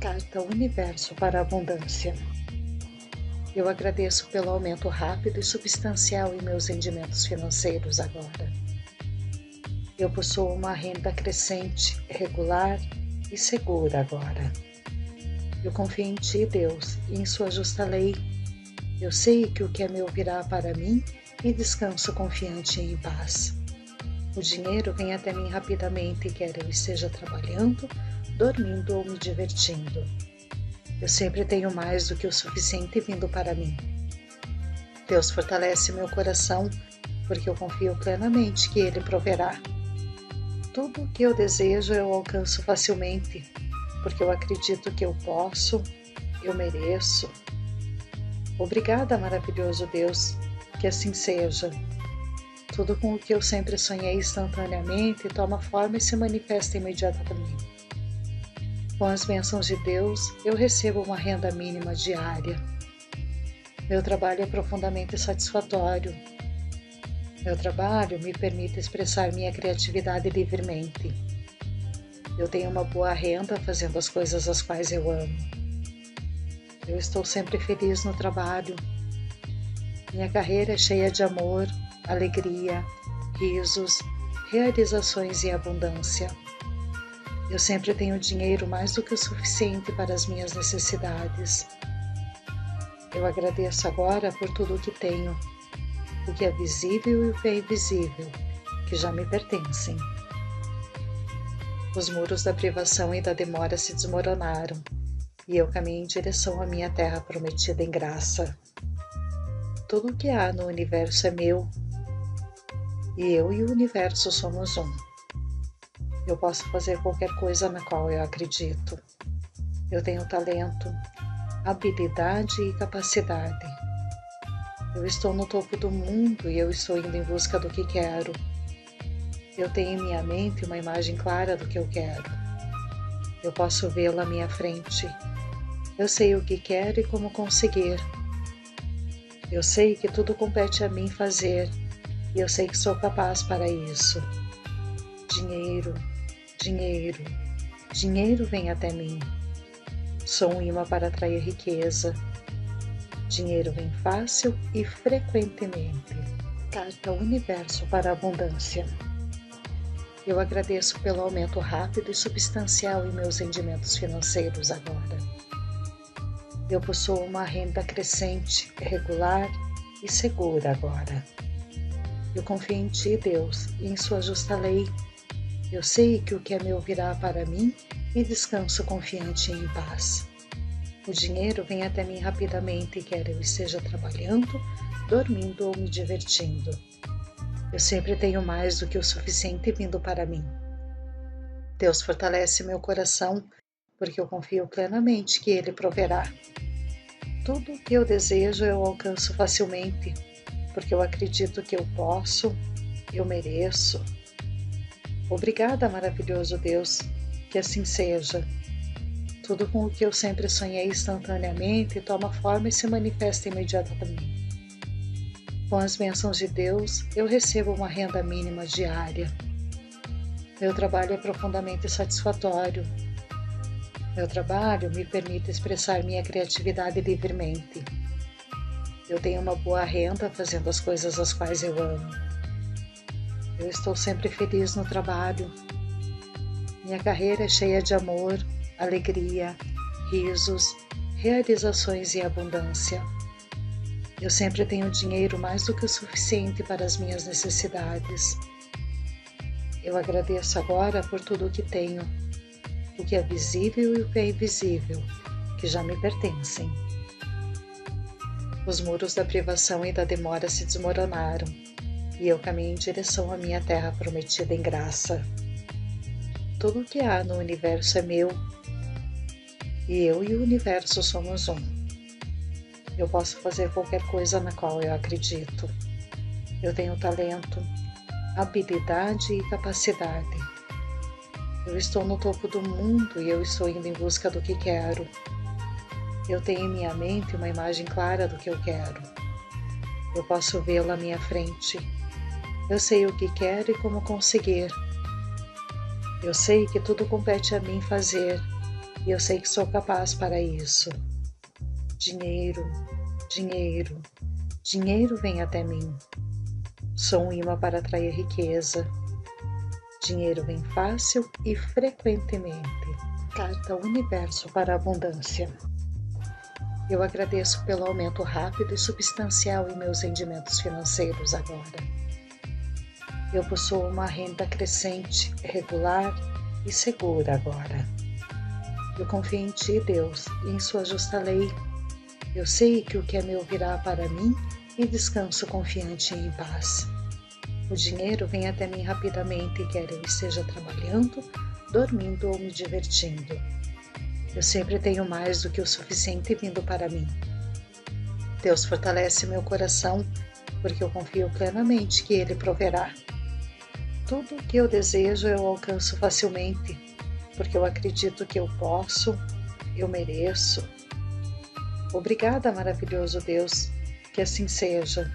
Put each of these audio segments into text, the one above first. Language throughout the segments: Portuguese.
Carta Universo para a Abundância. Eu agradeço pelo aumento rápido e substancial em meus rendimentos financeiros agora. Eu possuo uma renda crescente, regular e segura agora. Eu confio em Ti, Deus, e em Sua justa lei. Eu sei que o que é meu virá para mim e descanso confiante e em paz. O dinheiro vem até mim rapidamente, quer eu esteja trabalhando, dormindo ou me divertindo. Eu sempre tenho mais do que o suficiente vindo para mim. Deus fortalece meu coração, porque eu confio plenamente que Ele proverá. Tudo o que eu desejo eu alcanço facilmente, porque eu acredito que eu posso, eu mereço. Obrigada, maravilhoso Deus, que assim seja. Tudo com o que eu sempre sonhei instantaneamente toma forma e se manifesta imediatamente. Com as bênçãos de Deus, eu recebo uma renda mínima diária. Meu trabalho é profundamente satisfatório. Meu trabalho me permite expressar minha criatividade livremente. Eu tenho uma boa renda fazendo as coisas as quais eu amo. Eu estou sempre feliz no trabalho. Minha carreira é cheia de amor, alegria, risos, realizações e abundância. Eu sempre tenho dinheiro mais do que o suficiente para as minhas necessidades. Eu agradeço agora por tudo o que tenho, o que é visível e o que é invisível, que já me pertencem. Os muros da privação e da demora se desmoronaram, e eu caminho em direção à minha terra prometida em graça. Tudo o que há no universo é meu e eu e o universo somos um. Eu posso fazer qualquer coisa na qual eu acredito. Eu tenho talento, habilidade e capacidade. Eu estou no topo do mundo e eu estou indo em busca do que quero. Eu tenho em minha mente uma imagem clara do que eu quero. Eu posso vê-la à minha frente. Eu sei o que quero e como conseguir. Eu sei que tudo compete a mim fazer e eu sei que sou capaz para isso. Dinheiro, dinheiro, dinheiro vem até mim. Sou um imã para atrair riqueza. Dinheiro vem fácil e frequentemente. Carta Universo para a Abundância. Eu agradeço pelo aumento rápido e substancial em meus rendimentos financeiros agora. Eu possuo uma renda crescente, regular e segura agora. Eu confio em Ti, Deus, e em Sua justa lei. Eu sei que o que é meu virá para mim e descanso confiante e em paz. O dinheiro vem até mim rapidamente, quer eu esteja trabalhando, dormindo ou me divertindo. Eu sempre tenho mais do que o suficiente vindo para mim. Deus fortalece meu coração, porque eu confio plenamente que Ele proverá. Tudo o que eu desejo eu alcanço facilmente porque eu acredito que eu posso, eu mereço. Obrigada, maravilhoso Deus, que assim seja. Tudo com o que eu sempre sonhei instantaneamente toma forma e se manifesta imediatamente. Com as bênçãos de Deus, eu recebo uma renda mínima diária. Meu trabalho é profundamente satisfatório. Meu trabalho me permite expressar minha criatividade livremente. Eu tenho uma boa renda fazendo as coisas as quais eu amo. Eu estou sempre feliz no trabalho. Minha carreira é cheia de amor, alegria, risos, realizações e abundância. Eu sempre tenho dinheiro mais do que o suficiente para as minhas necessidades. Eu agradeço agora por tudo o que tenho, o que é visível e o que é invisível, que já me pertencem. Os muros da privação e da demora se desmoronaram, e eu caminho em direção à minha terra prometida em graça. Tudo o que há no universo é meu, e eu e o universo somos um. Eu posso fazer qualquer coisa na qual eu acredito. Eu tenho talento, habilidade e capacidade. Eu estou no topo do mundo e eu estou indo em busca do que quero. Eu tenho em minha mente uma imagem clara do que eu quero. Eu posso vê-la à minha frente. Eu sei o que quero e como conseguir. Eu sei que tudo compete a mim fazer e eu sei que sou capaz para isso. Dinheiro, dinheiro, dinheiro vem até mim. Sou um imã para atrair riqueza. Dinheiro vem fácil e frequentemente. Carta Universo para a Abundância. Eu agradeço pelo aumento rápido e substancial em meus rendimentos financeiros agora. Eu possuo uma renda crescente, regular e segura agora. Eu confio em Ti, Deus, e em Sua justa lei. Eu sei que o que é meu virá para mim e descanso confiante e em paz. O dinheiro vem até mim rapidamente, quer eu esteja trabalhando, dormindo ou me divertindo. Eu sempre tenho mais do que o suficiente vindo para mim. Deus fortalece meu coração, porque eu confio plenamente que Ele proverá. Tudo que eu desejo eu alcanço facilmente porque eu acredito que eu posso, eu mereço. Obrigada, maravilhoso Deus, que assim seja.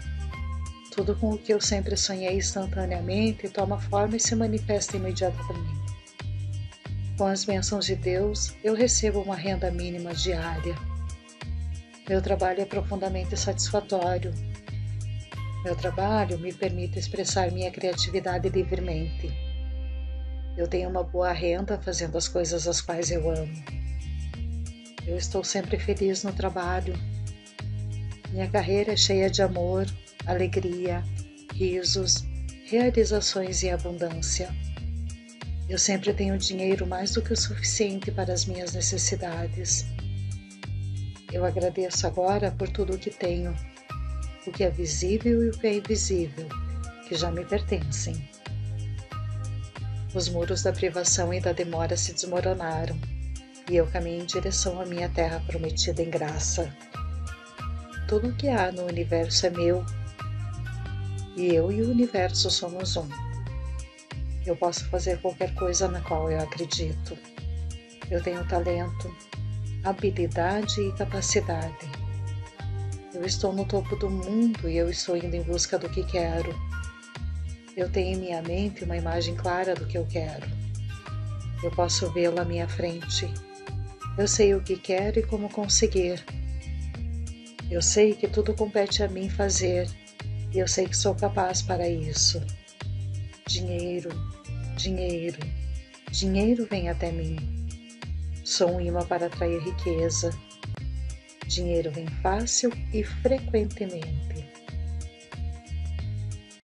Tudo com o que eu sempre sonhei instantaneamente toma forma e se manifesta imediatamente. Com as bênçãos de Deus, eu recebo uma renda mínima diária. Meu trabalho é profundamente satisfatório. Meu trabalho me permite expressar minha criatividade livremente. Eu tenho uma boa renda fazendo as coisas as quais eu amo. Eu estou sempre feliz no trabalho. Minha carreira é cheia de amor, alegria, risos, realizações e abundância. Eu sempre tenho dinheiro mais do que o suficiente para as minhas necessidades. Eu agradeço agora por tudo o que tenho, o que é visível e o que é invisível, que já me pertencem. Os muros da privação e da demora se desmoronaram, e eu caminho em direção à minha terra prometida em graça. Tudo o que há no universo é meu, e eu e o universo somos um. Eu posso fazer qualquer coisa na qual eu acredito. Eu tenho talento, habilidade e capacidade. Eu estou no topo do mundo e eu estou indo em busca do que quero. Eu tenho em minha mente uma imagem clara do que eu quero. Eu posso vê-lo à minha frente. Eu sei o que quero e como conseguir. Eu sei que tudo compete a mim fazer e eu sei que sou capaz para isso. Dinheiro, dinheiro, dinheiro vem até mim. Sou um imã para atrair riqueza. Dinheiro vem fácil e frequentemente.